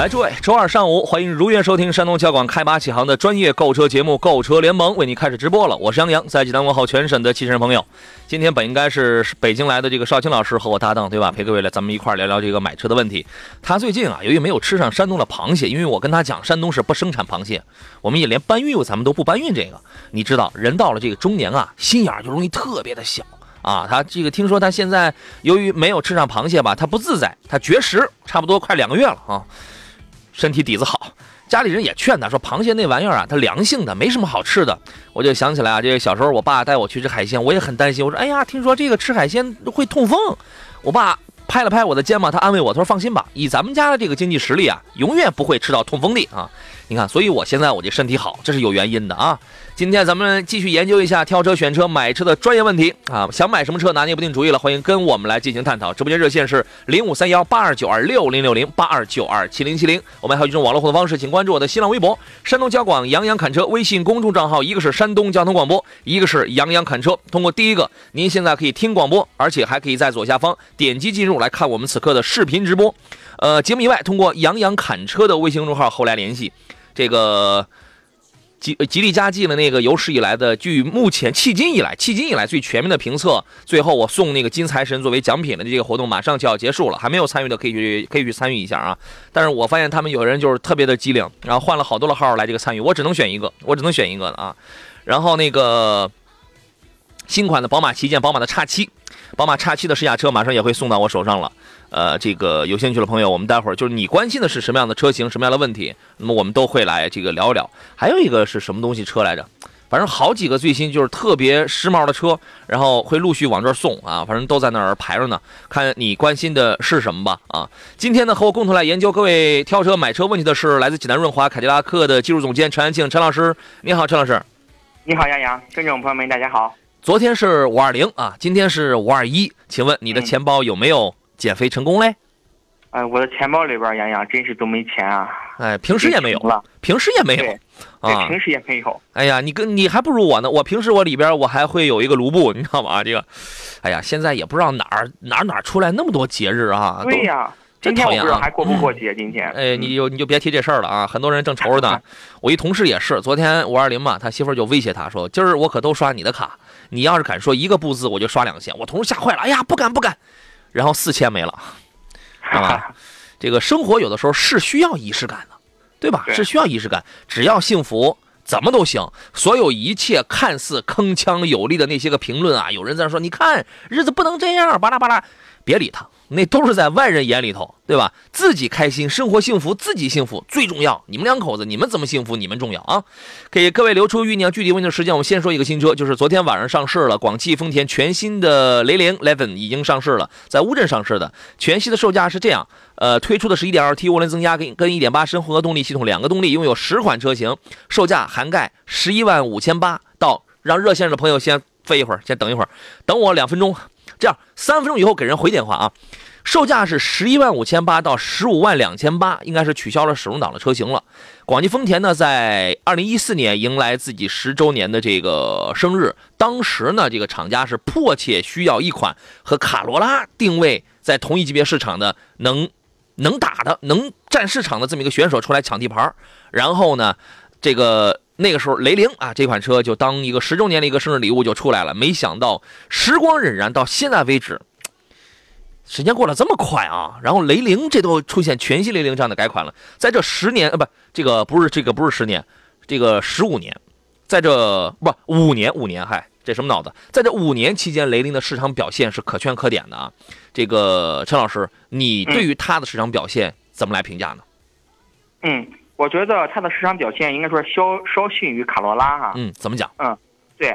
来，诸位，周二上午，欢迎如约收听山东交广开拔启航的专业购车节目《购车联盟》，为你开始直播了。我是杨洋，在济南问候全省的汽车人朋友。今天本应该是北京来的这个邵青老师和我搭档，对吧？陪各位来，咱们一块聊聊这个买车的问题。他最近啊，由于没有吃上山东的螃蟹，因为我跟他讲，山东是不生产螃蟹，我们也连搬运咱们都不搬运这个。你知道，人到了这个中年啊，心眼就容易特别的小啊。他这个听说他现在由于没有吃上螃蟹吧，他不自在，他绝食，差不多快两个月了啊。身体底子好，家里人也劝他说：“螃蟹那玩意儿啊，它凉性的，没什么好吃的。”我就想起来啊，这个小时候我爸带我去吃海鲜，我也很担心。我说：“哎呀，听说这个吃海鲜会痛风。”我爸拍了拍我的肩膀，他安慰我，他说：“放心吧，以咱们家的这个经济实力啊，永远不会吃到痛风的啊。”你看，所以我现在我这身体好，这是有原因的啊。今天咱们继续研究一下挑车、选车、买车的专业问题啊！想买什么车拿捏不定主意了，欢迎跟我们来进行探讨。直播间热线是零五三幺八二九二六零六零八二九二七零七零。我们还有一种网络互动方式，请关注我的新浪微博“山东交广杨洋侃车”微信公众账号，一个是山东交通广播，一个是杨洋侃车。通过第一个，您现在可以听广播，而且还可以在左下方点击进入来看我们此刻的视频直播。呃，节目以外，通过杨洋侃车的微信公众号后来联系。这个吉吉利嘉际的那个有史以来的，据目前迄今以来迄今以来最全面的评测，最后我送那个金财神作为奖品的这个活动马上就要结束了，还没有参与的可以去可以去参与一下啊！但是我发现他们有人就是特别的机灵，然后换了好多的号来这个参与，我只能选一个，我只能选一个的啊！然后那个新款的宝马旗舰宝马的叉七，宝马叉七的试驾车马上也会送到我手上了。呃，这个有兴趣的朋友，我们待会儿就是你关心的是什么样的车型，什么样的问题，那么我们都会来这个聊一聊。还有一个是什么东西车来着？反正好几个最新就是特别时髦的车，然后会陆续往这儿送啊，反正都在那儿排着呢。看你关心的是什么吧啊！今天呢，和我共同来研究各位挑车买车问题的是来自济南润华凯迪拉克的技术总监陈安庆陈老师。你好，陈老师。你好，杨洋，听众朋友们，大家好。昨天是五二零啊，今天是五二一，请问你的钱包有没有？减肥成功嘞！哎，我的钱包里边，洋洋真是都没钱啊！哎，平时也没有了，平时也没有，啊，平时也没有。哎呀，你跟你还不如我呢！我平时我里边我还会有一个卢布，你知道吗？这个，哎呀，现在也不知道哪儿哪儿哪儿出来那么多节日啊！对呀，真讨厌啊！还过不过节？今天？哎，你就你就别提这事儿了啊！很多人正愁着呢。我一同事也是，昨天五二零嘛，他媳妇就威胁他说：“今儿我可都刷你的卡，你要是敢说一个不字，我就刷两千。”我同事吓坏了，哎呀，不敢不敢，然后四千没了。啊，这个生活有的时候是需要仪式感的，对吧？是需要仪式感。只要幸福，怎么都行。所有一切看似铿锵有力的那些个评论啊，有人在说：“你看，日子不能这样，巴拉巴拉。”别理他。那都是在外人眼里头，对吧？自己开心，生活幸福，自己幸福最重要。你们两口子，你们怎么幸福？你们重要啊！给各位留出酝酿具体问题的时间。我们先说一个新车，就是昨天晚上上市了，广汽丰田全新的雷凌 Eleven 已经上市了，在乌镇上市的。全系的售价是这样，呃，推出的是一点二 T 涡轮增压跟跟一点八升混合动力系统，两个动力，拥有十款车型，售价涵盖十一万五千八到。让热线上的朋友先飞一会儿，先等一会儿，等我两分钟。这样三分钟以后给人回电话啊！售价是十一万五千八到十五万两千八，应该是取消了手动挡的车型了。广汽丰田呢，在二零一四年迎来自己十周年的这个生日，当时呢，这个厂家是迫切需要一款和卡罗拉定位在同一级别市场的能能打的、能占市场的这么一个选手出来抢地盘然后呢，这个。那个时候，雷凌啊这款车就当一个十周年的一个生日礼物就出来了。没想到时光荏苒，到现在为止，时间过得这么快啊！然后雷凌这都出现全新雷凌这样的改款了。在这十年啊，不，这个不是这个不是十年，这个十五年，在这不五年五年，嗨，这什么脑子？在这五年期间，雷凌的市场表现是可圈可点的啊。这个陈老师，你对于它的市场表现怎么来评价呢？嗯。我觉得它的市场表现应该说稍稍逊于卡罗拉哈。嗯，怎么讲？嗯，对，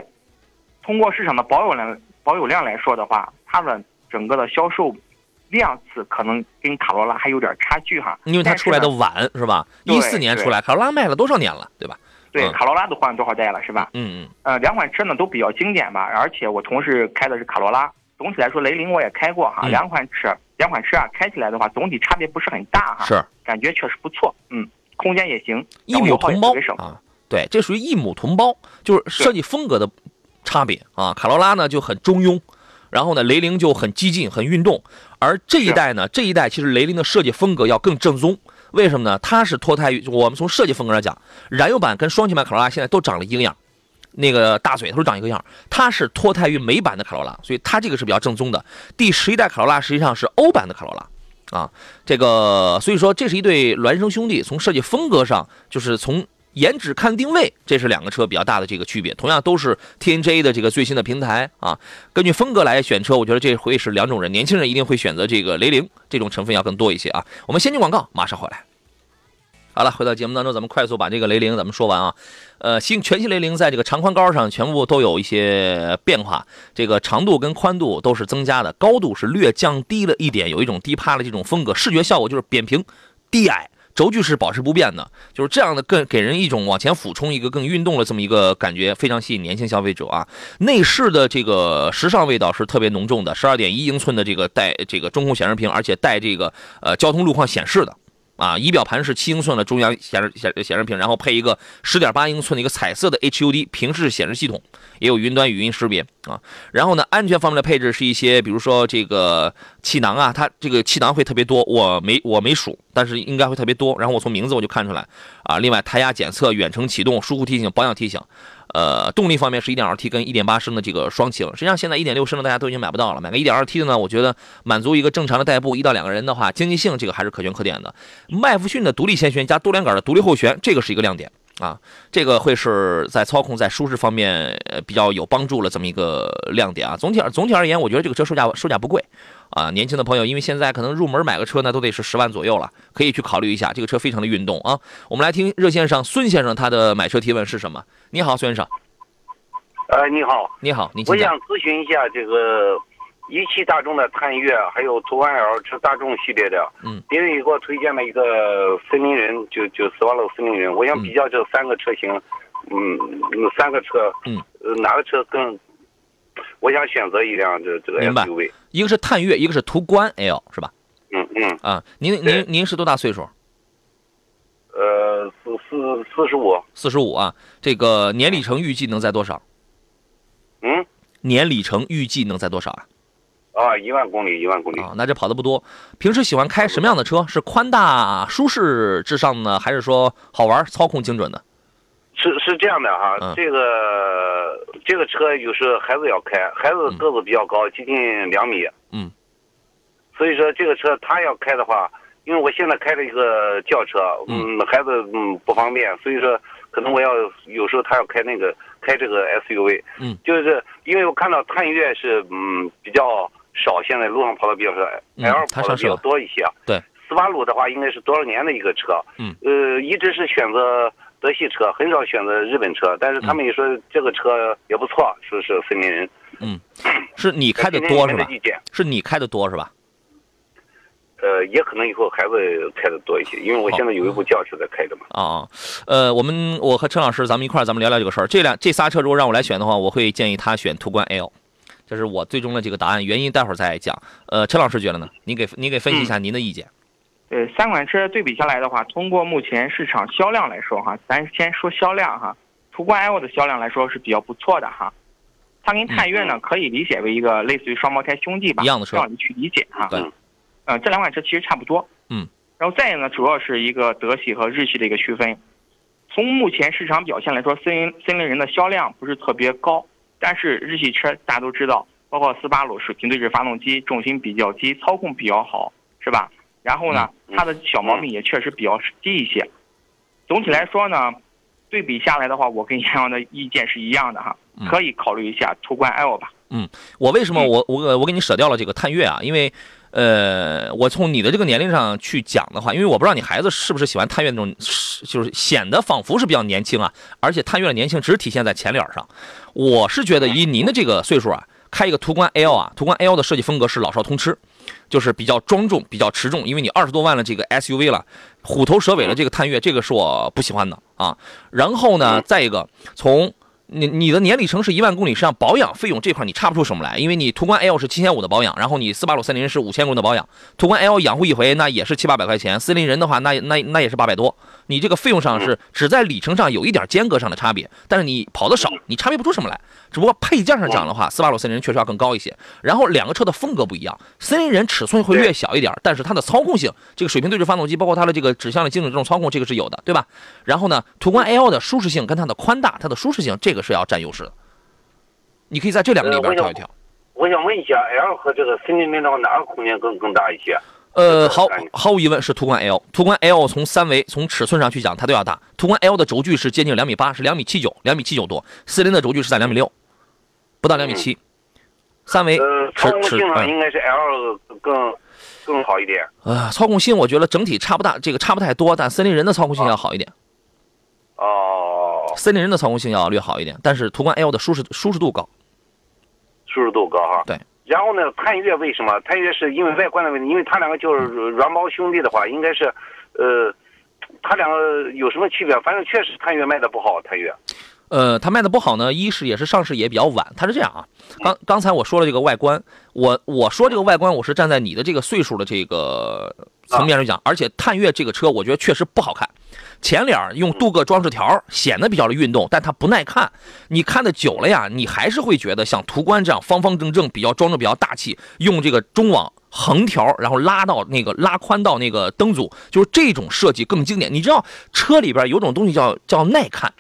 通过市场的保有量保有量来说的话，它的整个的销售量次可能跟卡罗拉还有点差距哈。因为它出来的晚是吧？一四年出来，卡罗拉卖了多少年了，对吧？对，卡罗拉都换了多少代了，是吧？嗯嗯。呃，两款车呢都比较经典吧，而且我同事开的是卡罗拉。总体来说，雷凌我也开过哈，两款车，两款车啊，开起来的话，总体差别不是很大哈。是。感觉确实不错，嗯，空间也行，一母同胞啊。对，这属于一母同胞，就是设计风格的差别啊。卡罗拉呢就很中庸，然后呢雷凌就很激进、很运动，而这一代呢，这一代其实雷凌的设计风格要更正宗。为什么呢？它是脱胎于我们从设计风格来讲，燃油版跟双擎版卡罗拉现在都长了一个样，那个大嘴都长一个样。它是脱胎于美版的卡罗拉，所以它这个是比较正宗的。第十一代卡罗拉实际上是欧版的卡罗拉啊，这个所以说这是一对孪生兄弟，从设计风格上就是从。颜值看定位，这是两个车比较大的这个区别。同样都是 TNGA 的这个最新的平台啊，根据风格来选车，我觉得这会是两种人。年轻人一定会选择这个雷凌，这种成分要更多一些啊。我们先进广告，马上回来。好了，回到节目当中，咱们快速把这个雷凌咱们说完啊。呃，新全新雷凌在这个长宽高上全部都有一些变化，这个长度跟宽度都是增加的，高度是略降低了一点，有一种低趴的这种风格，视觉效果就是扁平、低矮。轴距是保持不变的，就是这样的，更给人一种往前俯冲一个更运动的这么一个感觉，非常吸引年轻消费者啊。内饰的这个时尚味道是特别浓重的，十二点一英寸的这个带这个中控显示屏，而且带这个呃交通路况显示的。啊，仪表盘是七英寸的中央显示显显示屏，然后配一个十点八英寸的一个彩色的 HUD 平视显示系统，也有云端语音识别啊。然后呢，安全方面的配置是一些，比如说这个气囊啊，它这个气囊会特别多，我没我没数，但是应该会特别多。然后我从名字我就看出来啊。另外，胎压检测、远程启动、疏忽提醒、保养提醒。呃，动力方面是 1.2T 跟1.8升的这个双擎，实际上现在1.6升的大家都已经买不到了，买个 1.2T 的呢，我觉得满足一个正常的代步一到两个人的话，经济性这个还是可圈可点的。麦弗逊的独立前悬加多连杆的独立后悬，这个是一个亮点啊，这个会是在操控在舒适方面呃比较有帮助了这么一个亮点啊。总体而总体而言，我觉得这个车售价售价不贵啊，年轻的朋友因为现在可能入门买个车呢都得是十万左右了，可以去考虑一下，这个车非常的运动啊。我们来听热线上孙先生他的买车提问是什么？你好，孙先生。呃，你好，你好，你我想咨询一下这个一汽大众的探岳，还有途观 L 是大众系列的。嗯，别人给我推荐了一个森林人，就就斯巴鲁森林人。我想比较这三个车型，嗯，三个车，嗯，哪个车更？我想选择一辆这这个 SUV。一个是探岳，一个是途观 L，是吧？嗯嗯。啊，您您您是多大岁数？呃，四四四十五。四十五啊，这个年里程预计能在多少？嗯，年里程预计能在多少啊？啊，一万公里，一万公里啊，那这跑的不多。平时喜欢开什么样的车？是宽大舒适至上呢，还是说好玩、操控精准的？是是这样的哈，这个这个车有时候孩子要开，孩子个子比较高，接近两米。嗯。所以说这个车他要开的话，因为我现在开了一个轿车，嗯，孩子嗯不方便，所以说可能我要有时候他要开那个。开这个 SUV，嗯，就是因为我看到探岳是嗯比较少，现在路上跑的比较少，L 跑的比较多一些。对，斯巴鲁的话应该是多少年的一个车，嗯，呃，一直是选择德系车，很少选择日本车，但是他们也说这个车也不错，说是森林人。嗯，是你开的多是吧？是你开的多是吧？呃，也可能以后孩子开的多一些，因为我现在有一部轿车在开着嘛。啊，呃，我们我和陈老师咱们一块儿咱们聊聊这个事儿。这辆这仨车如果让我来选的话，我会建议他选途观 L，这是我最终的这个答案。原因待会儿再讲。呃，陈老师觉得呢？您给您给分析一下您的意见。呃，三款车对比下来的话，通过目前市场销量来说哈，咱先说销量哈，途观 L 的销量来说是比较不错的哈。它跟探岳呢可以理解为一个类似于双胞胎兄弟吧，一样的车，让你去理解哈。对。呃，这两款车其实差不多，嗯，然后再一个呢，主要是一个德系和日系的一个区分。从目前市场表现来说，森林森林人的销量不是特别高，但是日系车大家都知道，包括斯巴鲁水平对置发动机，重心比较低，操控比较好，是吧？然后呢，它的小毛病也确实比较低一些。总体来说呢，对比下来的话，我跟杨洋的意见是一样的哈，可以考虑一下途观 L 吧。我为什么我我我给你舍掉了这个探岳啊？因为，呃，我从你的这个年龄上去讲的话，因为我不知道你孩子是不是喜欢探岳那种，就是显得仿佛是比较年轻啊，而且探岳的年轻只体现在前脸上。我是觉得以您的这个岁数啊，开一个途观 L 啊，途观 L 的设计风格是老少通吃，就是比较庄重、比较持重，因为你二十多万的这个 SUV 了，虎头蛇尾的这个探岳，这个是我不喜欢的啊。然后呢，再一个从你你的年里程是一万公里，实际上保养费用这块你差不出什么来，因为你途观 L 是七千五的保养，然后你斯巴鲁森林是五千公里的保养，途观 L 养护一回那也是七八百块钱，森林人的话那那那也是八百多，你这个费用上是只在里程上有一点间隔上的差别，但是你跑的少，你差别不出什么来，只不过配件上讲的话，斯巴鲁森林人确实要更高一些，然后两个车的风格不一样，森林人尺寸会略小一点，但是它的操控性，这个水平对置发动机，包括它的这个指向的精准这种操控，这个是有的，对吧？然后呢，途观 L 的舒适性跟它的宽大，它的舒适性，这个是要占优势的。你可以在这两个里边挑一挑。我想问一下，L 和这个森林人的话，哪个空间更更大一些？呃，毫毫无疑问是途观 L。途观 L 从三维、从尺寸上去讲，它都要大。途观 L 的轴距是接近两米八，是两米七九，两米七九多。森林的轴距是在两米六，不到两米七。三维呃，操控尺尺嗯性上应该是 L 更更好一点。呃，操控性我觉得整体差不大，这个差不太多，但森林人的操控性要好一点，哦，森林人的操控性要略好一点，但是途观 L 的舒适舒适度高。舒适度高哈。对。然后呢，探岳为什么？探岳是因为外观的问题，因为它两个就是软毛兄弟的话，应该是，呃，它两个有什么区别？反正确实探岳卖的不好，探岳。呃，它卖的不好呢，一是也是上市也比较晚。它是这样啊，刚刚才我说了这个外观，我我说这个外观，我是站在你的这个岁数的这个层面上讲，而且探岳这个车，我觉得确实不好看。前脸用镀铬装饰条，显得比较的运动，但它不耐看。你看的久了呀，你还是会觉得像途观这样方方正正、比较庄重、比较大气，用这个中网横条，然后拉到那个拉宽到那个灯组，就是这种设计更经典。你知道车里边有种东西叫叫耐看。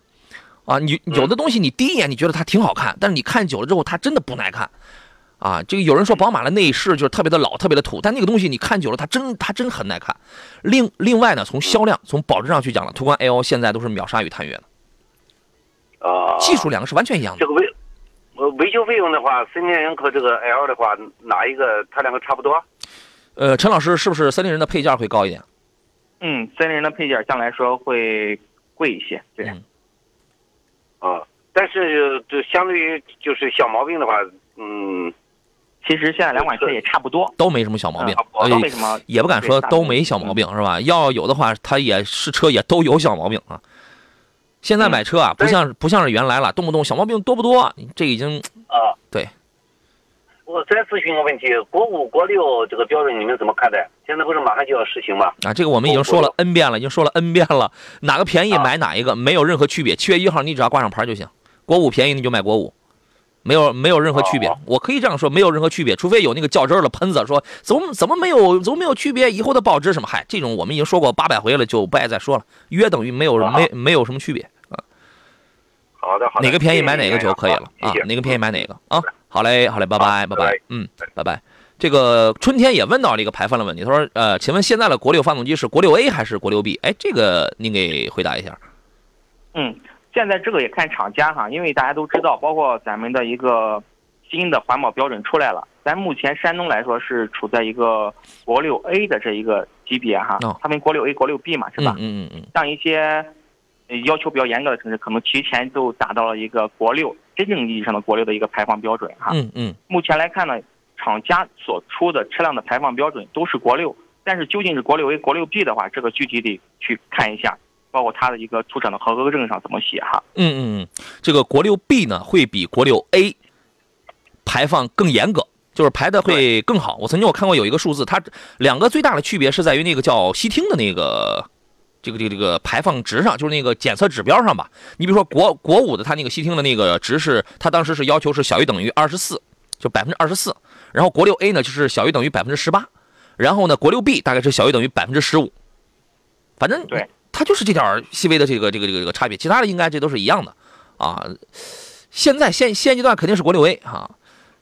啊，你有的东西你第一眼你觉得它挺好看，但是你看久了之后，它真的不耐看。啊，这个有人说宝马的内饰就是特别的老，特别的土，但那个东西你看久了，它真它真很耐看。另另外呢，从销量、从保值上去讲了，途观 L 现在都是秒杀于探岳的，啊。技术两个是完全一样的。这个维呃维修费用的话，森林人和这个 L 的话，哪一个它两个差不多？呃，陈老师是不是森林人的配件会高一点？嗯，森林人的配件相对来说会贵一些，对。嗯啊，但是就相对于就是小毛病的话，嗯，其实现在两款车也差不多，都没什么小毛病，嗯都没什么，也不敢说都没小毛病是吧？要有的话，它也是车也都有小毛病啊。现在买车啊，不像不像是原来了，动不动小毛病多不多？这已经啊，对。我再咨询个问题，国五、国六这个标准你们怎么看待？现在不是马上就要实行吗？啊，这个我们已经说了 N 遍了，已经说了 N 遍了，哪个便宜买哪一个，没有任何区别。七月一号你只要挂上牌就行，国五便宜你就买国五，没有没有任何区别。我可以这样说，没有任何区别，除非有那个较真儿的喷子说怎么怎么没有怎么没有区别，以后的保值什么，嗨，这种我们已经说过八百回了，就不爱再说了，约等于没有没没有什么区别啊。好的好的，哪个便宜买哪个就可以了啊，哪个便宜买哪个啊。好嘞，好嘞，拜拜，拜拜，嗯，拜拜。这个春天也问到了一个排放的问题，他说，呃，请问现在的国六发动机是国六 A 还是国六 B？哎，这个您给回答一下。嗯，现在这个也看厂家哈，因为大家都知道，包括咱们的一个新的环保标准出来了，咱目前山东来说是处在一个国六 A 的这一个级别哈，哦他们国六 A、国六 B 嘛，是吧？嗯嗯嗯像一些呃要求比较严格的城市，可能提前都达到了一个国六真正意义上的国六的一个排放标准哈。嗯嗯目前来看呢，厂家所出的车辆的排放标准都是国六，但是究竟是国六 A、国六 B 的话，这个具体得去看一下，包括它的一个出厂的合格证上怎么写哈。嗯嗯嗯，这个国六 B 呢会比国六 A 排放更严格。就是排的会更好。我曾经我看过有一个数字，它两个最大的区别是在于那个叫烯烃的那个这个这个这个排放值上，就是那个检测指标上吧。你比如说国国五的它那个烯烃的那个值是，它当时是要求是小于等于二十四，就百分之二十四。然后国六 A 呢就是小于等于百分之十八，然后呢国六 B 大概是小于等于百分之十五。反正对，它就是这点细微的这个这个这个这个差别，其他的应该这都是一样的啊。现在现现阶段肯定是国六 A 哈、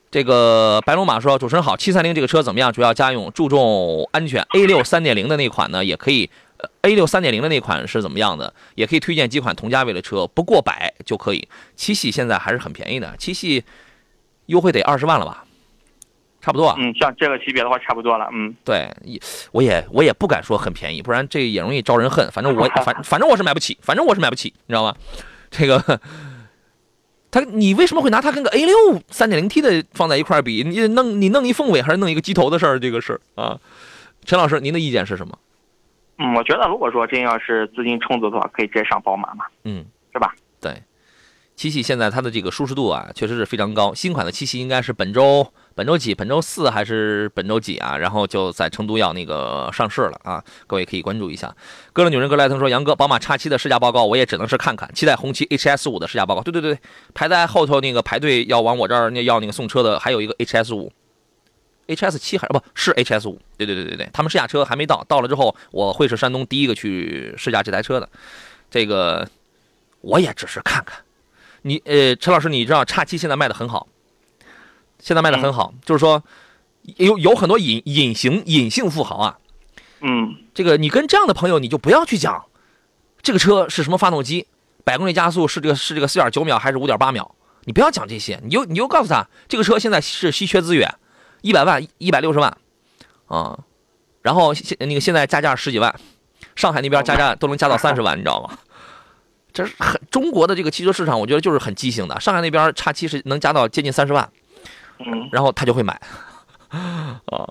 这个白龙马说：“主持人好，七三零这个车怎么样？主要家用，注重安全。A 六三点零的那款呢，也可以 A 六三点零的那款是怎么样的，也可以推荐几款同价位的车，不过百就可以。七系现在还是很便宜的，七系优惠得二十万了吧？差不多啊。嗯，像这个级别的话，差不多了。嗯，对，也我也我也不敢说很便宜，不然这也容易招人恨。反正我 反反正我是买不起，反正我是买不起，你知道吗？这个。他，你为什么会拿它跟个 A 六三点零 T 的放在一块比？你弄你弄一凤尾还是弄一个鸡头的事儿？这个事儿啊，陈老师，您的意见是什么？嗯，我觉得如果说真要是资金充足的话，可以直接上宝马嘛。嗯，是吧？对，七系现在它的这个舒适度啊，确实是非常高。新款的七系应该是本周。本周几？本周四还是本周几啊？然后就在成都要那个上市了啊！各位可以关注一下。哥的女人格莱腾说：“杨哥，宝马叉七的试驾报告我也只能是看看，期待红旗 HS 五的试驾报告。”对对对，排在后头那个排队要往我这儿那要那个送车的还有一个 HS 五，HS 七还是不是 HS 五？对对对对对，他们试驾车还没到，到了之后我会是山东第一个去试驾这台车的。这个我也只是看看。你呃，陈老师，你知道叉七现在卖的很好。现在卖的很好，就是说，有有很多隐隐形隐性富豪啊，嗯，这个你跟这样的朋友，你就不要去讲，这个车是什么发动机，百公里加速是这个是这个四点九秒还是五点八秒，你不要讲这些，你就你就告诉他，这个车现在是稀缺资源，一百万一百六十万，啊，然后现那个现在加价十几万，上海那边加价都能加到三十万，你知道吗？这是很中国的这个汽车市场，我觉得就是很畸形的，上海那边叉七是能加到接近三十万。嗯，然后他就会买，啊，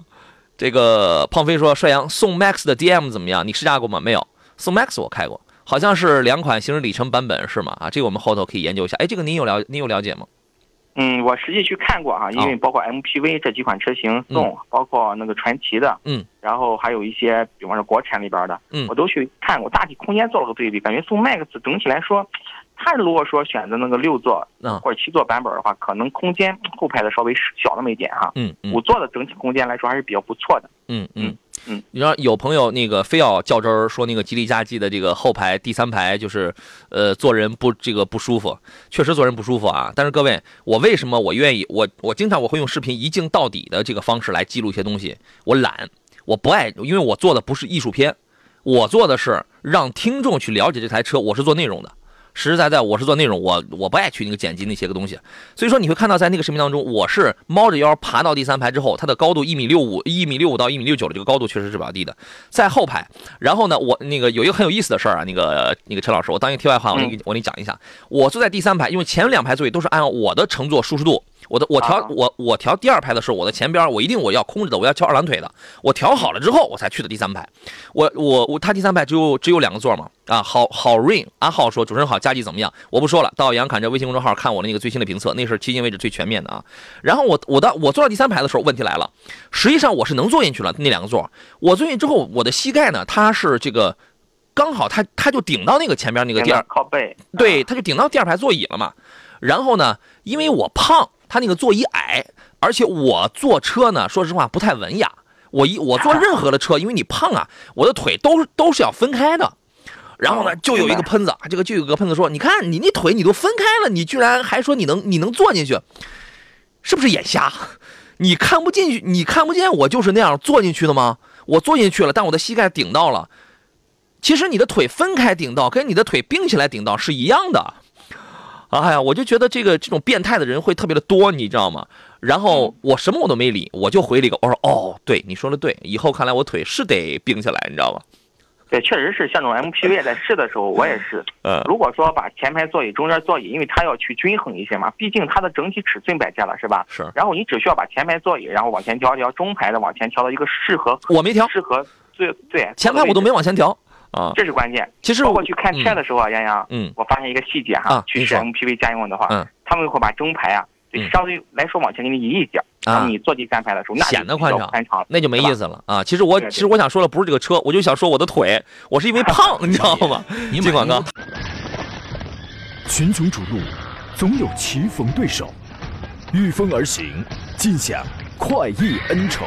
这个胖飞说：“帅阳宋 MAX 的 DM 怎么样？你试驾过吗？没有，宋 MAX 我开过，好像是两款行驶里程版本是吗？啊，这个我们后头可以研究一下。哎，这个您有了您有了解吗？嗯，我实际去看过啊，因为包括 MPV 这几款车型，宋，包括那个传奇的，嗯，然后还有一些，比方说国产里边的，嗯，我都去看过，大体空间做了个对比，感觉宋 MAX 整体来说。他如果说选择那个六座或者七座版本的话，可能空间后排的稍微小那么一点哈。嗯嗯。五座的整体空间来说还是比较不错的。嗯嗯嗯。你知道有朋友那个非要较真儿说那个吉利嘉际的这个后排第三排就是，呃，坐人不这个不舒服，确实坐人不舒服啊。但是各位，我为什么我愿意我我经常我会用视频一镜到底的这个方式来记录一些东西？我懒，我不爱，因为我做的不是艺术片，我做的是让听众去了解这台车，我是做内容的。实实在在，我是做内容，我我不爱去那个剪辑那些个东西，所以说你会看到在那个视频当中，我是猫着腰爬到第三排之后，它的高度一米六五，一米六五到一米六九的这个高度确实是比较低的，在后排。然后呢，我那个有一个很有意思的事儿啊，那个那个陈老师，我当一个题外话，我给你我给你讲一下，我坐在第三排，因为前两排座椅都是按我的乘坐舒适度。我的我调我我调第二排的时候，我的前边我一定我要空着的，我要翘二郎腿的。我调好了之后，我才去的第三排。我我我，他第三排只有只有两个座嘛？啊，好好 rain 阿浩说主持人好，佳绩怎么样？我不说了，到杨侃这微信公众号看我的那个最新的评测，那是迄今为止最全面的啊。然后我我到我坐到第三排的时候，问题来了，实际上我是能坐进去了那两个座。我坐进去之后，我的膝盖呢，它是这个刚好，它它就顶到那个前边那个第二靠背，对，它就顶到第二排座椅了嘛。然后呢，因为我胖。他那个座椅矮，而且我坐车呢，说实话不太文雅。我一我坐任何的车，因为你胖啊，我的腿都都是要分开的。然后呢，就有一个喷子，这个就有个喷子说：“你看你那腿你都分开了，你居然还说你能你能坐进去，是不是眼瞎？你看不进去，你看不见我就是那样坐进去的吗？我坐进去了，但我的膝盖顶到了。其实你的腿分开顶到，跟你的腿并起来顶到是一样的。”哎呀，我就觉得这个这种变态的人会特别的多，你知道吗？然后我什么我都没理，我就回了一个，我说哦，对，你说的对，以后看来我腿是得并起来，你知道吗？对，确实是像这种 MPV 在试的时候，我也是。嗯。如果说把前排座椅、中间座椅，因为它要去均衡一些嘛，毕竟它的整体尺寸摆在了，是吧？是。然后你只需要把前排座椅，然后往前调调，中排的往前调到一个适合。我没调。适合最对。前排我都没往前调。啊，这是关键。其实包括去看车的时候啊，杨洋，嗯，我发现一个细节哈，去试 MPV 家用的话，嗯，他们会把中排啊，相对来说往前给你移一点，啊，你坐第三排的时候，那显得宽敞，那就没意思了啊。其实我其实我想说的不是这个车，我就想说我的腿，我是因为 胖，你知道吗？进广告。群雄逐鹿，总有棋逢对手，御风而行，尽享快意恩仇。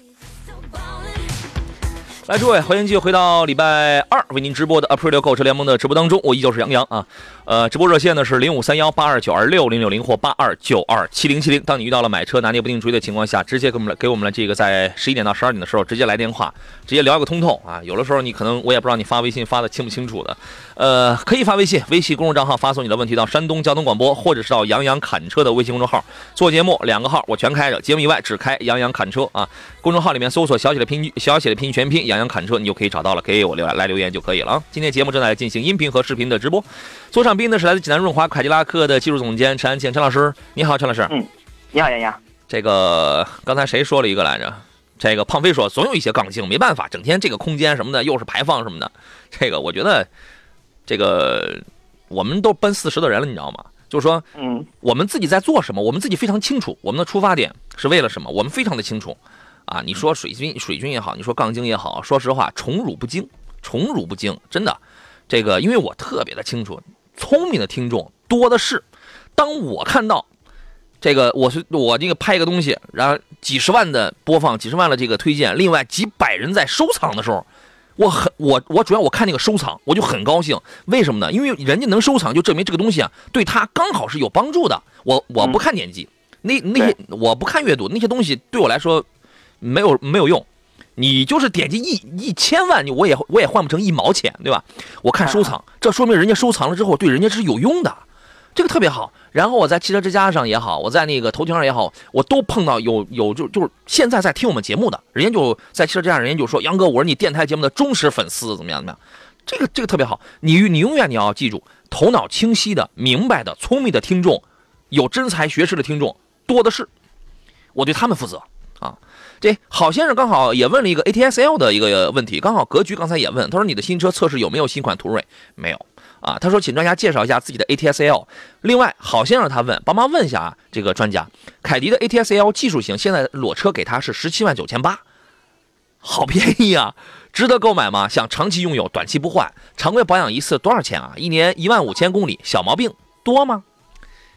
来，诸位，欢迎继续回到礼拜二为您直播的 April 购车联盟的直播当中，我依旧是杨洋啊。呃，直播热线呢是零五三幺八二九二六零六零或八二九二七零七零。当你遇到了买车拿捏不定主意的情况下，直接给我们来给我们来这个在十一点到十二点的时候直接来电话，直接聊一个通透啊。有的时候你可能我也不知道你发微信发的清不清楚的，呃，可以发微信，微信公众账号发送你的问题到山东交通广播，或者是到杨洋侃车的微信公众号做节目，两个号我全开着，节目以外只开杨洋侃车啊。公众号里面搜索小写的拼音小写的拼音全拼杨洋洋侃车，你就可以找到了，给我留来留言就可以了啊。今天节目正在进行音频和视频的直播，左上宾呢是来自济南润华凯迪拉克的技术总监陈安庆陈老师，你好，陈老师。嗯，你好，杨洋。这个刚才谁说了一个来着？这个胖飞说总有一些杠精，没办法，整天这个空间什么的又是排放什么的。这个我觉得，这个我们都奔四十的人了，你知道吗？就是说，嗯，我们自己在做什么，我们自己非常清楚，我们的出发点是为了什么，我们非常的清楚。啊，你说水军水军也好，你说杠精也好，说实话，宠辱不惊，宠辱不惊，真的。这个，因为我特别的清楚，聪明的听众多的是。当我看到这个，我是我这个拍一个东西，然后几十万的播放，几十万的这个推荐，另外几百人在收藏的时候，我很我我主要我看那个收藏，我就很高兴。为什么呢？因为人家能收藏，就证明这个东西啊，对他刚好是有帮助的。我我不看年纪，那那些我不看阅读，那些东西对我来说。没有没有用，你就是点击一一千万，你我也我也换不成一毛钱，对吧？我看收藏，这说明人家收藏了之后对人家是有用的，这个特别好。然后我在汽车之家上也好，我在那个头条上也好，我都碰到有有就就是现在在听我们节目的，人家就在汽车之家，人家就说杨哥，我是你电台节目的忠实粉丝，怎么样怎么样？这个这个特别好，你你永远你要记住，头脑清晰的、明白的、聪明的听众，有真才学识的听众多的是，我对他们负责啊。这郝先生刚好也问了一个 ATS-L 的一个问题，刚好格局刚才也问，他说你的新车测试有没有新款途锐？没有啊。他说请专家介绍一下自己的 ATS-L。另外，郝先生他问，帮忙问一下啊，这个专家，凯迪的 ATS-L 技术型现在裸车给他是十七万九千八，好便宜啊，值得购买吗？想长期拥有，短期不换，常规保养一次多少钱啊？一年一万五千公里，小毛病多吗？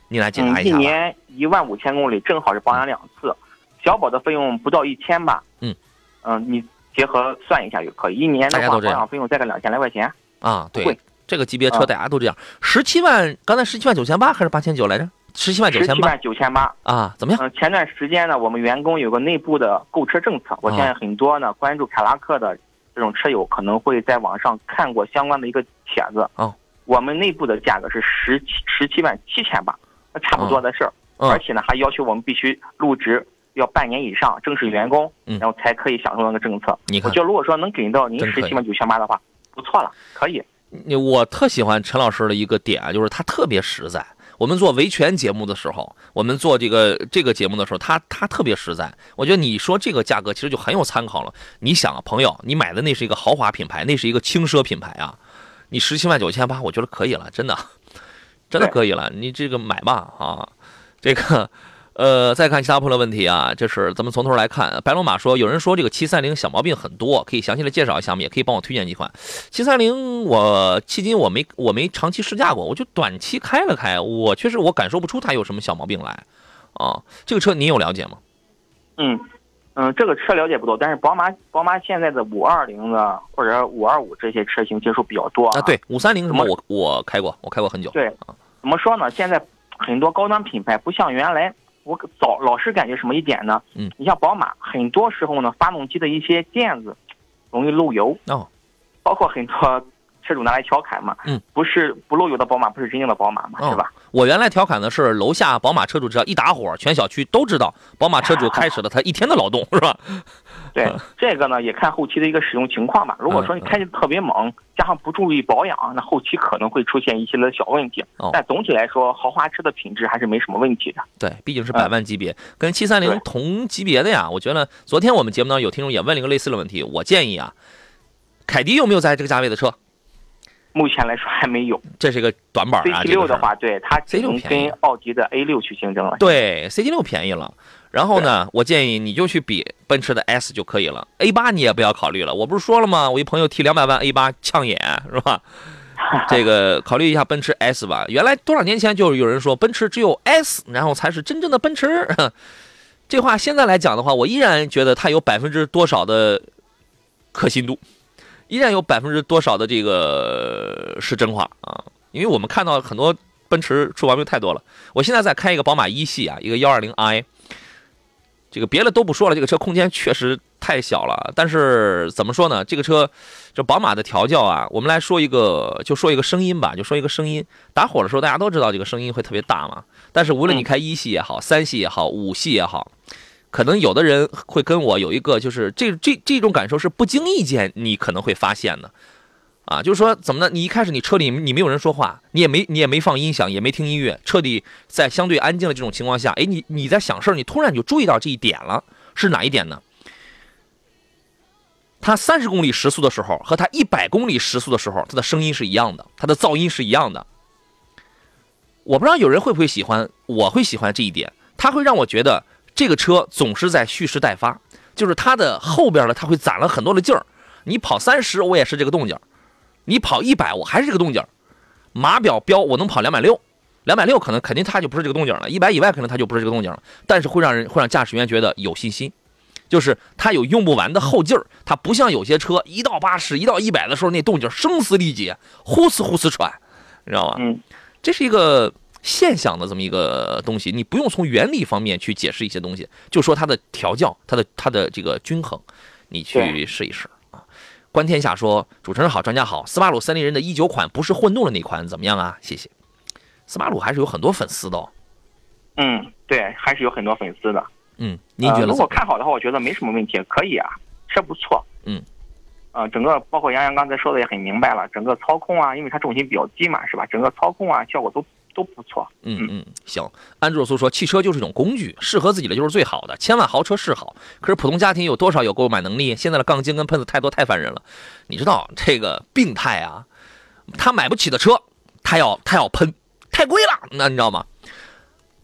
你来解答一下。一年一万五千公里，正好是保养两次。小保的费用不到一千吧？嗯，嗯，你结合算一下就可以。一年的话，保养费用再个两千来块钱啊。对，这个级别车大家都这样。十七万，刚才十七万九千八还是八千九来着？十七万九千八。十七万九千八啊？怎么样？嗯，前段时间呢，我们员工有个内部的购车政策，我现在很多呢关注凯拉克的这种车友可能会在网上看过相关的一个帖子。哦，我们内部的价格是十七十七万七千八，那差不多的事儿。而且呢，还要求我们必须入职。要半年以上正式员工，然后才可以享受那个政策。我觉得如果说能给到您十七万九千八的话，不错了，可以。你我特喜欢陈老师的一个点，就是他特别实在。我们做维权节目的时候，我们做这个这个节目的时候，他他特别实在。我觉得你说这个价格其实就很有参考了。你想啊，朋友，你买的那是一个豪华品牌，那是一个轻奢品牌啊。你十七万九千八，我觉得可以了，真的，真的可以了。你这个买吧啊，这个。呃，再看其他朋友的问题啊，就是咱们从头来看。白龙马说，有人说这个七三零小毛病很多，可以详细的介绍一下吗？也可以帮我推荐几款。七三零，我迄今我没我没长期试驾过，我就短期开了开，我确实我感受不出它有什么小毛病来。啊，这个车你有了解吗？嗯嗯，这个车了解不多，但是宝马宝马现在的五二零的或者五二五这些车型接触比较多啊。对，五三零什么我我开过，我开过很久。对，怎么说呢？现在很多高端品牌不像原来。我早老是感觉什么一点呢？嗯，你像宝马，很多时候呢，发动机的一些垫子容易漏油哦，包括很多车主拿来调侃嘛，嗯，不是不漏油的宝马，不是真正的宝马嘛，是吧？我原来调侃的是楼下宝马车主只要一打火，全小区都知道宝马车主开始了他一天的劳动，是吧？对，这个呢也看后期的一个使用情况吧。如果说你开的特别猛，加上不注意保养，那后期可能会出现一些的小问题。但总体来说，豪华车的品质还是没什么问题的。对，毕竟是百万级别，跟七三零同级别的呀。我觉得昨天我们节目当中有听众也问了一个类似的问题，我建议啊，凯迪有没有在这个价位的车？目前来说还没有。这是一个短板啊。C T 六的话，对它只能跟奥迪的 A 六去竞争了。对，C T 六便宜了。然后呢，我建议你就去比奔驰的 S 就可以了，A 八你也不要考虑了。我不是说了吗？我一朋友提两百万 A 八呛眼是吧？这个考虑一下奔驰 S 吧。原来多少年前就有人说奔驰只有 S，然后才是真正的奔驰。这话现在来讲的话，我依然觉得它有百分之多少的可信度，依然有百分之多少的这个是真话啊。因为我们看到很多奔驰出毛病太多了。我现在在开一个宝马一系啊，一个幺二零 i。这个别的都不说了，这个车空间确实太小了。但是怎么说呢？这个车，这宝马的调教啊，我们来说一个，就说一个声音吧，就说一个声音。打火的时候，大家都知道这个声音会特别大嘛。但是无论你开一系也好，三系也好，五系也好，可能有的人会跟我有一个，就是这这这种感受是不经意间你可能会发现的。啊，就是说怎么呢？你一开始你车里你没有人说话，你也没你也没放音响，也没听音乐，彻底在相对安静的这种情况下，哎，你你在想事儿，你突然就注意到这一点了，是哪一点呢？它三十公里时速的时候和它一百公里时速的时候，它的声音是一样的，它的噪音是一样的。我不知道有人会不会喜欢，我会喜欢这一点，它会让我觉得这个车总是在蓄势待发，就是它的后边呢，它会攒了很多的劲儿，你跑三十，我也是这个动静。你跑一百，我还是这个动静码表标我能跑两百六，两百六可能肯定它就不是这个动静了。一百以外可能它就不是这个动静了。但是会让人会让驾驶员觉得有信心，就是它有用不完的后劲儿。它不像有些车一到八十、一到一百的时候那动静声嘶力竭，呼哧呼哧喘，你知道吗？嗯，这是一个现象的这么一个东西，你不用从原理方面去解释一些东西，就说它的调教、它的它的这个均衡，你去试一试啊。观天下说：“主持人好，专家好。斯巴鲁森林人的一九款不是混动的那款怎么样啊？谢谢。斯巴鲁还是有很多粉丝的。哦。嗯，对，还是有很多粉丝的。嗯，您觉得？如果看好的话，我觉得没什么问题，可以啊，车不错。嗯，呃，整个包括杨洋刚才说的也很明白了，整个操控啊，因为它重心比较低嘛，是吧？整个操控啊，效果都。”都不错，嗯嗯，行。安卓苏说，汽车就是一种工具，适合自己的就是最好的。千万豪车是好，可是普通家庭有多少有购买能力？现在的杠精跟喷子太多，太烦人了。你知道这个病态啊？他买不起的车，他要他要喷，太贵了。那你知道吗？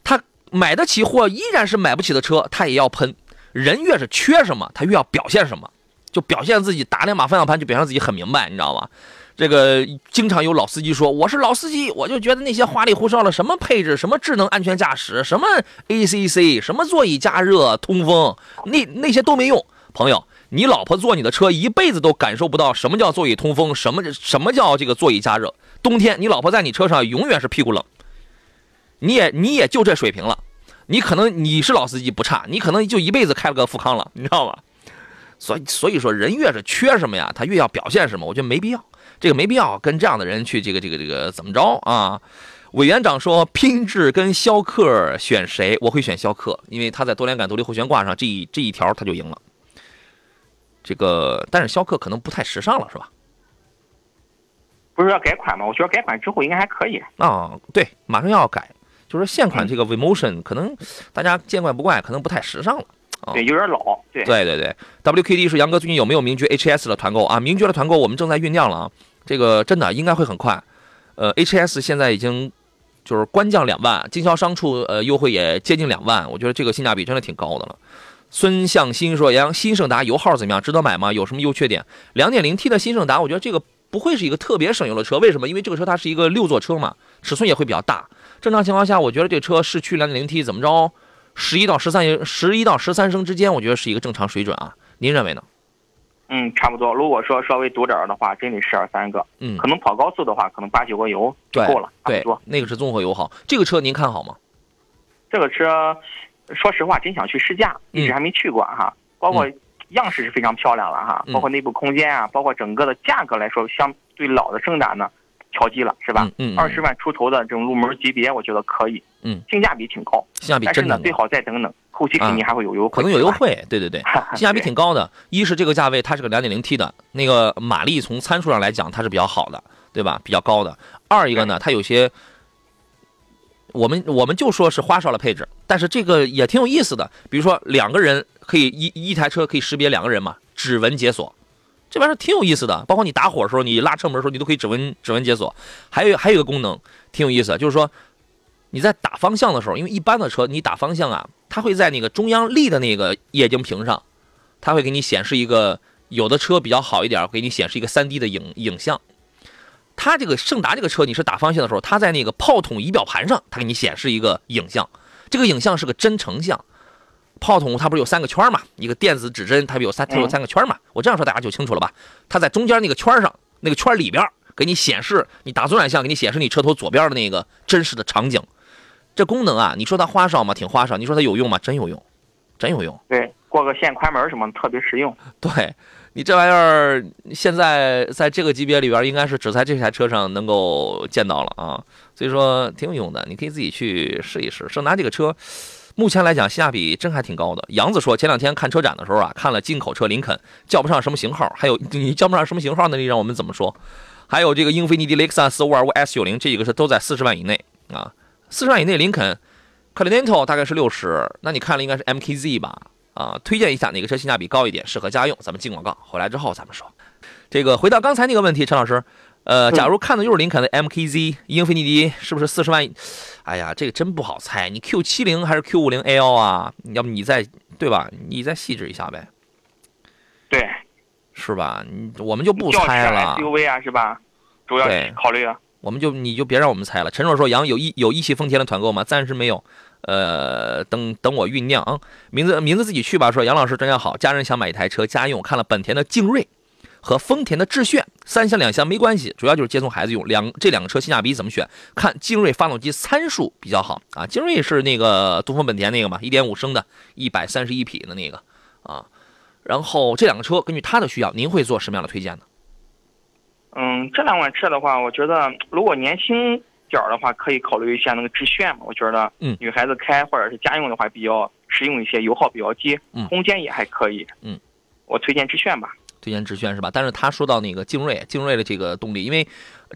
他买得起或依然是买不起的车，他也要喷。人越是缺什么，他越要表现什么，就表现自己打两把方向盘，就表现自己很明白，你知道吗？这个经常有老司机说我是老司机，我就觉得那些花里胡哨的什么配置、什么智能安全驾驶、什么 ACC、什么座椅加热、通风，那那些都没用。朋友，你老婆坐你的车一辈子都感受不到什么叫座椅通风，什么什么叫这个座椅加热。冬天你老婆在你车上永远是屁股冷，你也你也就这水平了。你可能你是老司机不差，你可能就一辈子开了个富康了，你知道吗？所以所以说人越是缺什么呀，他越要表现什么，我觉得没必要。这个没必要跟这样的人去这个这个这个怎么着啊？委员长说缤智跟逍客选谁？我会选逍客，因为他在多连杆独立后悬挂上这一这一条他就赢了。这个但是逍客可能不太时尚了，是吧？不是要改款吗？我觉得改款之后应该还可以。啊，对，马上要改，就是现款这个 Vemotion 可能大家见怪不怪，可能不太时尚了。对，有点老。对对对对，WKD 说杨哥最近有没有名爵 HS 的团购啊？名爵的团购我们正在酝酿了啊。这个真的应该会很快，呃，H S 现在已经就是官降两万，经销商处呃优惠也接近两万，我觉得这个性价比真的挺高的了。孙向新说：“杨新胜达油耗怎么样？值得买吗？有什么优缺点？”两点零 T 的新胜达，我觉得这个不会是一个特别省油的车，为什么？因为这个车它是一个六座车嘛，尺寸也会比较大。正常情况下，我觉得这车市区两点零 T 怎么着，十一到十三十一到十三升之间，我觉得是一个正常水准啊。您认为呢？嗯，差不多。如果说稍微堵点儿的话，真得十二三个。嗯，可能跑高速的话，可能八九个油就够了。对，那个是综合油耗。这个车您看好吗？这个车，说实话，真想去试驾，一直还没去过哈。包括样式是非常漂亮了哈，包括内部空间啊，包括整个的价格来说，相对老的胜达呢。调低了是吧？嗯，二十万出头的这种入门级别，我觉得可以。嗯，性价比挺高，性价比真的。但是呢，最好再等等，后期肯定还会有优惠。可能有优惠，对对对，性价比挺高的。一是这个价位，它是个两点零 T 的，那个马力从参数上来讲，它是比较好的，对吧？比较高的。二一个呢，它有些，我们我们就说是花哨的配置，但是这个也挺有意思的。比如说两个人可以一一台车可以识别两个人嘛，指纹解锁。这玩意儿挺有意思的，包括你打火的时候，你拉车门的时候，你都可以指纹指纹解锁。还有还有一个功能挺有意思，就是说，你在打方向的时候，因为一般的车你打方向啊，它会在那个中央立的那个液晶屏上，它会给你显示一个有的车比较好一点，给你显示一个三 D 的影影像。它这个胜达这个车，你是打方向的时候，它在那个炮筒仪表盘上，它给你显示一个影像，这个影像是个真成像。炮筒它不是有三个圈嘛？一个电子指针，它不有三它有三个圈嘛？我这样说大家就清楚了吧？它在中间那个圈上，那个圈里边给你显示，你打左转向给你显示你车头左边的那个真实的场景。这功能啊，你说它花哨吗？挺花哨。你说它有用吗？真有用，真有用。对，过个线宽门什么特别实用。对你这玩意儿，现在在这个级别里边，应该是只在这台车上能够见到了啊。所以说挺有用的，你可以自己去试一试。胜达这个车，目前来讲性价比真还挺高的。杨子说，前两天看车展的时候啊，看了进口车林肯，叫不上什么型号，还有你叫不上什么型号那？你让我们怎么说？还有这个英菲尼迪雷克萨斯沃尔沃 S 九零，这几个是都在四十万以内啊。四十万以内，林肯 Continental 大概是六十，那你看了应该是 MKZ 吧？啊，推荐一下哪个车性价比高一点，适合家用？咱们进广告，回来之后咱们说。这个回到刚才那个问题，陈老师，呃，假如看的又是林肯的 MKZ，英菲尼迪是不是四十万？哎呀，这个真不好猜，你 Q 七零还是 Q 五零 L 啊？要不你再对吧？你再细致一下呗。对，是吧？你我们就不猜了。SUV 啊，是吧？主要考虑啊。我们就你就别让我们猜了。陈若说：“杨有一有一汽丰田的团购吗？暂时没有，呃，等等我酝酿啊。名字名字自己去吧。说杨老师专家好，家人想买一台车家用，看了本田的劲锐和丰田的致炫，三厢两厢没关系，主要就是接送孩子用。两这两个车性价比怎么选？看劲锐发动机参数比较好啊。劲锐是那个东风本田那个嘛，一点五升的，一百三十一匹的那个啊。然后这两个车根据他的需要，您会做什么样的推荐呢？”嗯，这两款车的话，我觉得如果年轻点儿的话，可以考虑一下那个致炫嘛。我觉得，嗯，女孩子开或者是家用的话比较实用一些，油耗比较低，嗯，空间也还可以，嗯，我推荐致炫吧。推荐致炫是吧？但是他说到那个劲锐，劲锐的这个动力，因为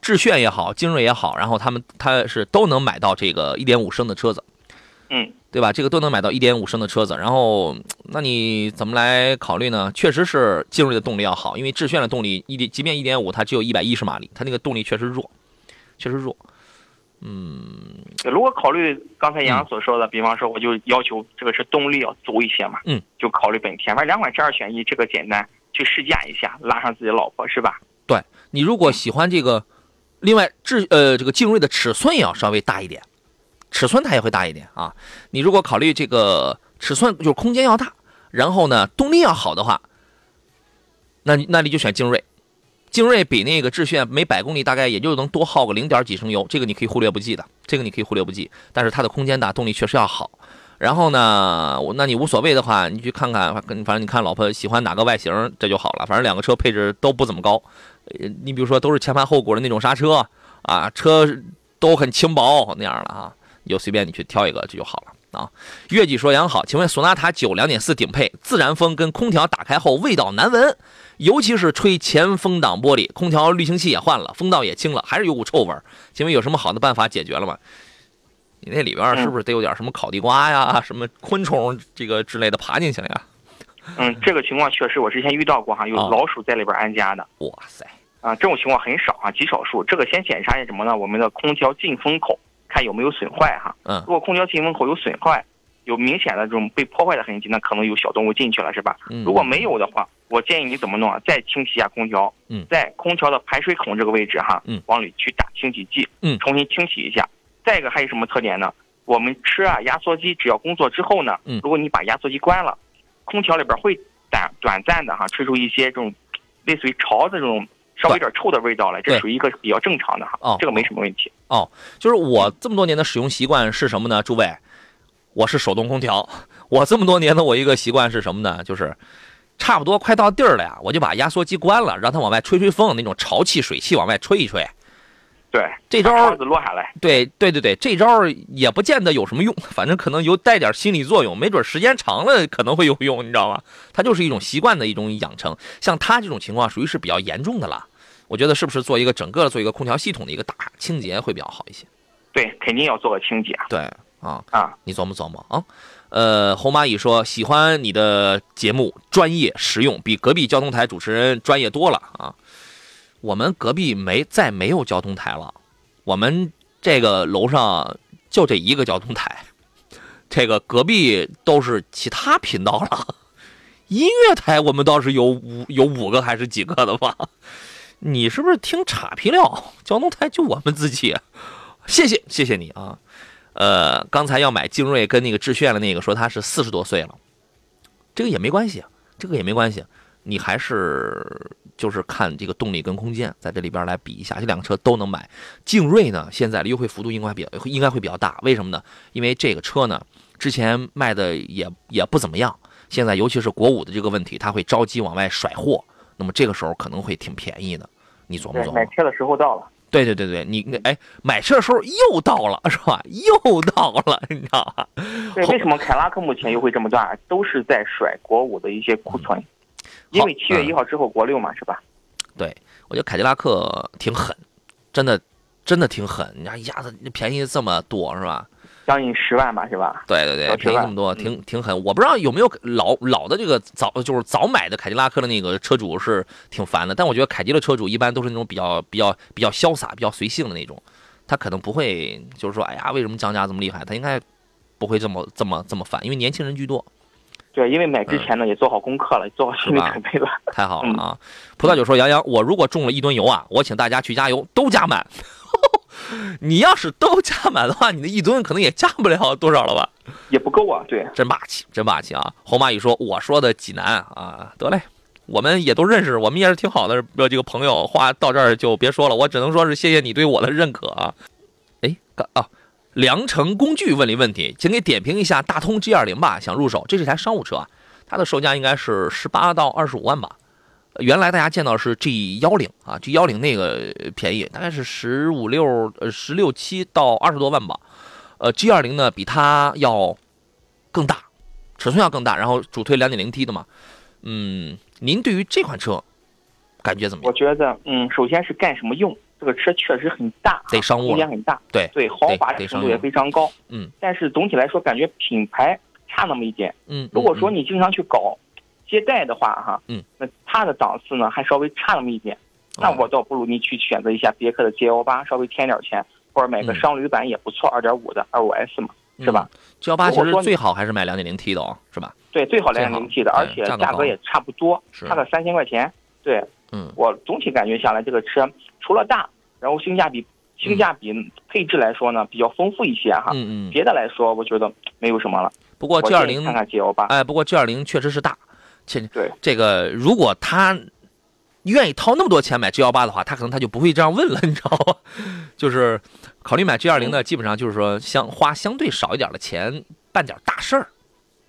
致炫也好，劲锐也好，然后他们他是都能买到这个一点五升的车子，嗯。对吧？这个都能买到一点五升的车子，然后那你怎么来考虑呢？确实是劲锐的动力要好，因为致炫的动力一点，即便一点五，它只有一百一十马力，它那个动力确实弱，确实弱。嗯，如果考虑刚才杨所说的，比方说我就要求这个车动力要足一些嘛，嗯，就考虑本田，反正两款车二选一，这个简单，去试驾一下，拉上自己老婆是吧？对你如果喜欢这个，另外致呃这个劲锐的尺寸也要稍微大一点。尺寸它也会大一点啊，你如果考虑这个尺寸，就是空间要大，然后呢动力要好的话，那那你就选劲锐，劲锐比那个致炫每百公里大概也就能多耗个零点几升油，这个你可以忽略不计的，这个你可以忽略不计，但是它的空间大，动力确实要好。然后呢，我那你无所谓的话，你去看看，反正你看老婆喜欢哪个外形，这就好了。反正两个车配置都不怎么高，你比如说都是前盘后鼓的那种刹车啊，车都很轻薄那样的啊。你就随便你去挑一个这就好了啊。月季说杨好，请问索纳塔九两点四顶配自然风跟空调打开后味道难闻，尤其是吹前风挡玻璃，空调滤清器也换了，风道也清了，还是有股臭味。请问有什么好的办法解决了吗？你那里边是不是得有点什么烤地瓜呀、什么昆虫这个之类的爬进去了呀？嗯，这个情况确实我之前遇到过哈，有老鼠在里边安家的。哇塞！啊，这种情况很少啊，极少数。这个先检查一下什么呢？我们的空调进风口。看有没有损坏哈，嗯，如果空调进风口有损坏，有明显的这种被破坏的痕迹，那可能有小动物进去了，是吧？嗯，如果没有的话，我建议你怎么弄啊？再清洗一下空调，嗯，在空调的排水孔这个位置哈，嗯，往里去打清洗剂，嗯，重新清洗一下。再一个还有什么特点呢？我们车啊，压缩机只要工作之后呢，嗯，如果你把压缩机关了，空调里边会短短暂的哈吹出一些这种类似于潮的这种。稍微有点臭的味道了，这属于一个比较正常的哈，哦，这个没什么问题。哦，就是我这么多年的使用习惯是什么呢？诸位，我是手动空调。我这么多年的我一个习惯是什么呢？就是差不多快到地儿了呀，我就把压缩机关了，让它往外吹吹风，那种潮气水汽往外吹一吹。对，这招落下来。对对对对，这招也不见得有什么用，反正可能有带点心理作用，没准时间长了可能会有用，你知道吗？它就是一种习惯的一种养成。像他这种情况，属于是比较严重的了。我觉得是不是做一个整个做一个空调系统的一个大清洁会比较好一些？对，肯定要做个清洁。对啊啊，你琢磨琢磨啊。呃，红蚂蚁说喜欢你的节目，专业实用，比隔壁交通台主持人专业多了啊。我们隔壁没再没有交通台了，我们这个楼上就这一个交通台，这个隔壁都是其他频道了。音乐台我们倒是有五有五个还是几个的吧？你是不是听岔皮了？交通台就我们自己，谢谢谢谢你啊。呃，刚才要买精锐跟那个致炫的那个说他是四十多岁了，这个也没关系，这个也没关系，你还是就是看这个动力跟空间，在这里边来比一下，这两个车都能买。劲锐呢，现在的优惠幅度应该比较应该会比较大，为什么呢？因为这个车呢，之前卖的也也不怎么样，现在尤其是国五的这个问题，它会着急往外甩货，那么这个时候可能会挺便宜的，你琢磨琢磨。买车的时候到了。对对对对，你那哎，买车的时候又到了是吧？又到了，你知道吧？对，为什么凯拉克目前优惠这么大？都是在甩国五的一些库存，因为七月一号之后国六嘛，是吧？对，我觉得凯迪拉克挺狠，真的，真的挺狠。你看一下子便宜这么多是吧？将近十万吧，是吧？对对对，便宜这么多，挺挺狠。我不知道有没有老老的这个早就是早买的凯迪拉克的那个车主是挺烦的，但我觉得凯迪的车主一般都是那种比较比较比较潇洒、比较随性的那种，他可能不会就是说，哎呀，为什么降价这么厉害？他应该不会这么这么这么烦，因为年轻人居多。对，因为买之前呢也做好功课了，做好心理准备了。太好了啊！葡萄酒说：“杨洋，我如果中了一吨油啊，我请大家去加油，都加满。”你要是都加满的话，你的一吨可能也加不了多少了吧？也不够啊，对，真霸气，真霸气啊！红蚂蚁说：“我说的济南啊，得嘞，我们也都认识，我们也是挺好的这个朋友。话到这儿就别说了，我只能说是谢谢你对我的认可啊。”哎，啊，良城工具问了一问题，请给点评一下大通 G 二零吧，想入手，这是台商务车啊，它的售价应该是十八到二十五万吧。原来大家见到是 G 幺零啊，G 幺零那个便宜，大概是十五六呃十六七到二十多万吧。呃，G 二零呢比它要更大，尺寸要更大，然后主推两点零 T 的嘛。嗯，您对于这款车感觉怎么样？我觉得，嗯，首先是干什么用？这个车确实很大，得商务，空间很大，对对，豪华程度也非常高。嗯，但是总体来说，感觉品牌差那么一点。嗯，如果说你经常去搞。接待的话，哈，嗯，那它的档次呢还稍微差那么一点，那我倒不如你去选择一下别克的 G L 八，稍微添点钱，或者买个商旅版也不错，二点五的二五 S 嘛，是吧？G L 八其实最好还是买两点零 T 的哦，是吧？对，最好两点零 T 的，而且价格也差不多，差个三千块钱。对，嗯，我总体感觉下来，这个车除了大，然后性价比性价比配置来说呢比较丰富一些哈，嗯嗯，别的来说我觉得没有什么了。不过 G 二零看看 G 幺八，哎，不过 G 二零确实是大。对这个，如果他愿意掏那么多钱买 G 幺八的话，他可能他就不会这样问了，你知道吗？就是考虑买 G 二零的，基本上就是说相花相对少一点的钱办点大事儿，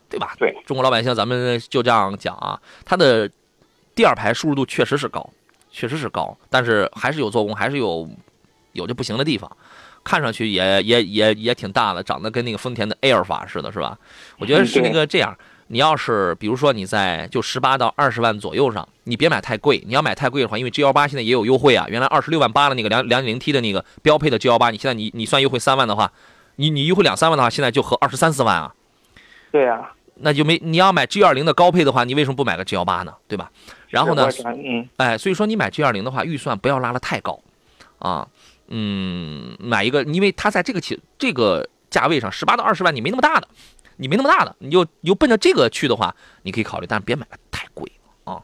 对吧？对，中国老百姓咱们就这样讲啊，它的第二排舒适度确实是高，确实是高，但是还是有做工，还是有有这不行的地方，看上去也也也也挺大的，长得跟那个丰田的 Air 法似的，是吧？我觉得是那个这样。你要是比如说你在就十八到二十万左右上，你别买太贵。你要买太贵的话，因为 G 幺八现在也有优惠啊。原来二十六万八的那个两两点零 T 的那个标配的 G 幺八，你现在你你算优惠三万的话，你你优惠两三万的话，现在就合二十三四万啊。对呀，那就没你要买 G 二零的高配的话，你为什么不买个 G 幺八呢？对吧？然后呢，嗯，哎，所以说你买 G 二零的话，预算不要拉得太高啊。嗯，买一个，因为它在这个起这个价位上，十八到二十万，你没那么大的。你没那么大的，你就你就奔着这个去的话，你可以考虑，但是别买的太贵啊。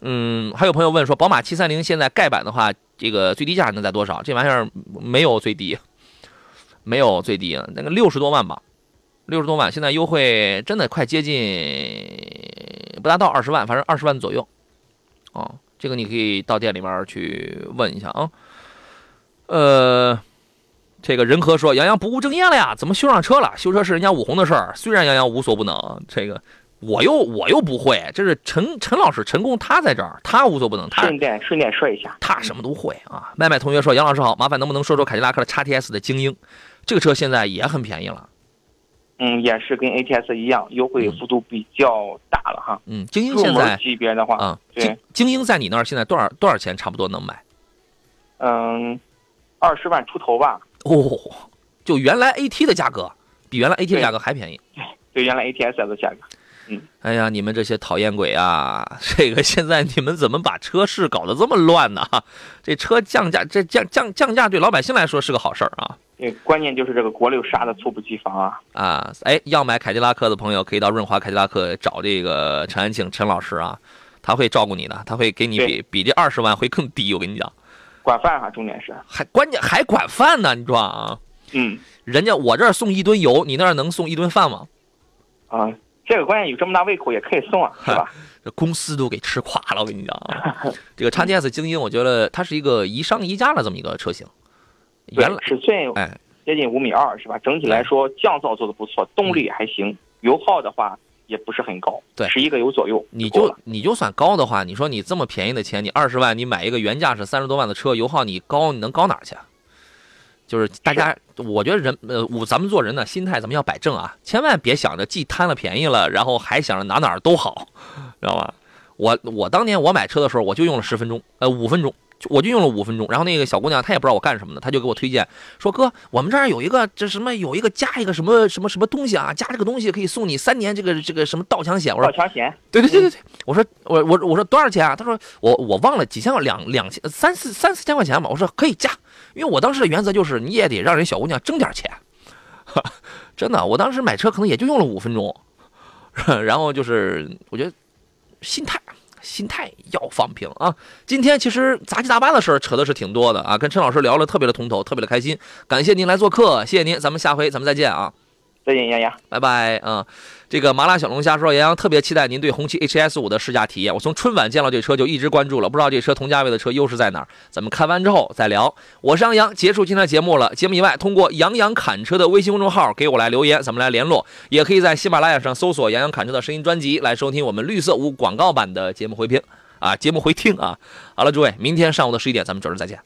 嗯，还有朋友问说，宝马七三零现在盖板的话，这个最低价能在多少？这玩意儿没有最低，没有最低，那个六十多万吧，六十多万，现在优惠真的快接近不达到二十万，反正二十万左右。哦，这个你可以到店里面去问一下啊。呃。这个人和说杨洋不务正业了呀？怎么修上车了？修车是人家武红的事儿。虽然杨洋无所不能，这个我又我又不会。这是陈陈老师陈工他在这儿，他无所不能。他顺便顺便说一下，他什么都会啊。麦麦同学说杨老师好，麻烦能不能说说凯迪拉克的 x T S 的精英？这个车现在也很便宜了。嗯，也是跟 A T S 一样，优惠幅度比较大了哈。嗯，精英现在级别的话，啊，对，精英在你那儿现在多少多少钱差不多能买？嗯，二十万出头吧。哦，就原来 A T 的价格，比原来 A T 的价格还便宜。对，原来 A T S 的价格。嗯，哎呀，你们这些讨厌鬼啊！这个现在你们怎么把车市搞得这么乱呢？这车降价，这降降降价对老百姓来说是个好事儿啊。对，关键就是这个国六杀的猝不及防啊！啊，哎，要买凯迪拉克的朋友可以到润华凯迪拉克找这个陈安庆陈老师啊，他会照顾你的，他会给你比比这二十万会更低，我跟你讲，管饭哈，重点是，还关键还管饭呢，你说啊？嗯人家我这儿送一吨油，你那儿能送一顿饭吗？啊，这个关键有这么大胃口也可以送啊，是吧？这公司都给吃垮了，我跟你讲啊，这个叉 GS 精英，我觉得它是一个宜商宜家的这么一个车型，对原来，尺寸哎。接近五米二是吧？整体来说降噪做的不错，动力还行，油耗的话也不是很高，对十一个油左右你就你就算高的话，你说你这么便宜的钱，你二十万你买一个原价是三十多万的车，油耗你高，你能高哪儿去啊？就是大家，我觉得人呃，我咱们做人呢，心态咱们要摆正啊，千万别想着既贪了便宜了，然后还想着哪哪儿都好，知道吧？我我当年我买车的时候，我就用了十分钟，呃，五分钟，就我就用了五分钟。然后那个小姑娘她也不知道我干什么的，她就给我推荐说：“哥，我们这儿有一个这什么有一个加一个什么什么什么东西啊，加这个东西可以送你三年这个这个什么盗抢险。”我说盗抢险，对对对对对，我说我我我说多少钱啊？她说我我忘了几千两两千三四三四千块钱吧。我说可以加，因为我当时的原则就是你也得让人小姑娘挣点钱，真的，我当时买车可能也就用了五分钟，然后就是我觉得心态。心态要放平啊！今天其实杂七杂八的事儿扯的是挺多的啊，跟陈老师聊了特别的通透，特别的开心。感谢您来做客，谢谢您，咱们下回咱们再见啊！再见，丫丫。拜拜啊、这个麻辣小龙虾说，杨洋特别期待您对红旗 HS 五的试驾体验。我从春晚见到这车就一直关注了，不知道这车同价位的车优势在哪儿？咱们看完之后再聊。我是杨洋，结束今天的节目了。节目以外，通过杨洋侃车的微信公众号给我来留言，咱们来联络。也可以在喜马拉雅上搜索杨洋侃车的声音专辑来收听我们绿色无广告版的节目回听啊，节目回听啊。好了，诸位，明天上午的十一点咱们准时再见。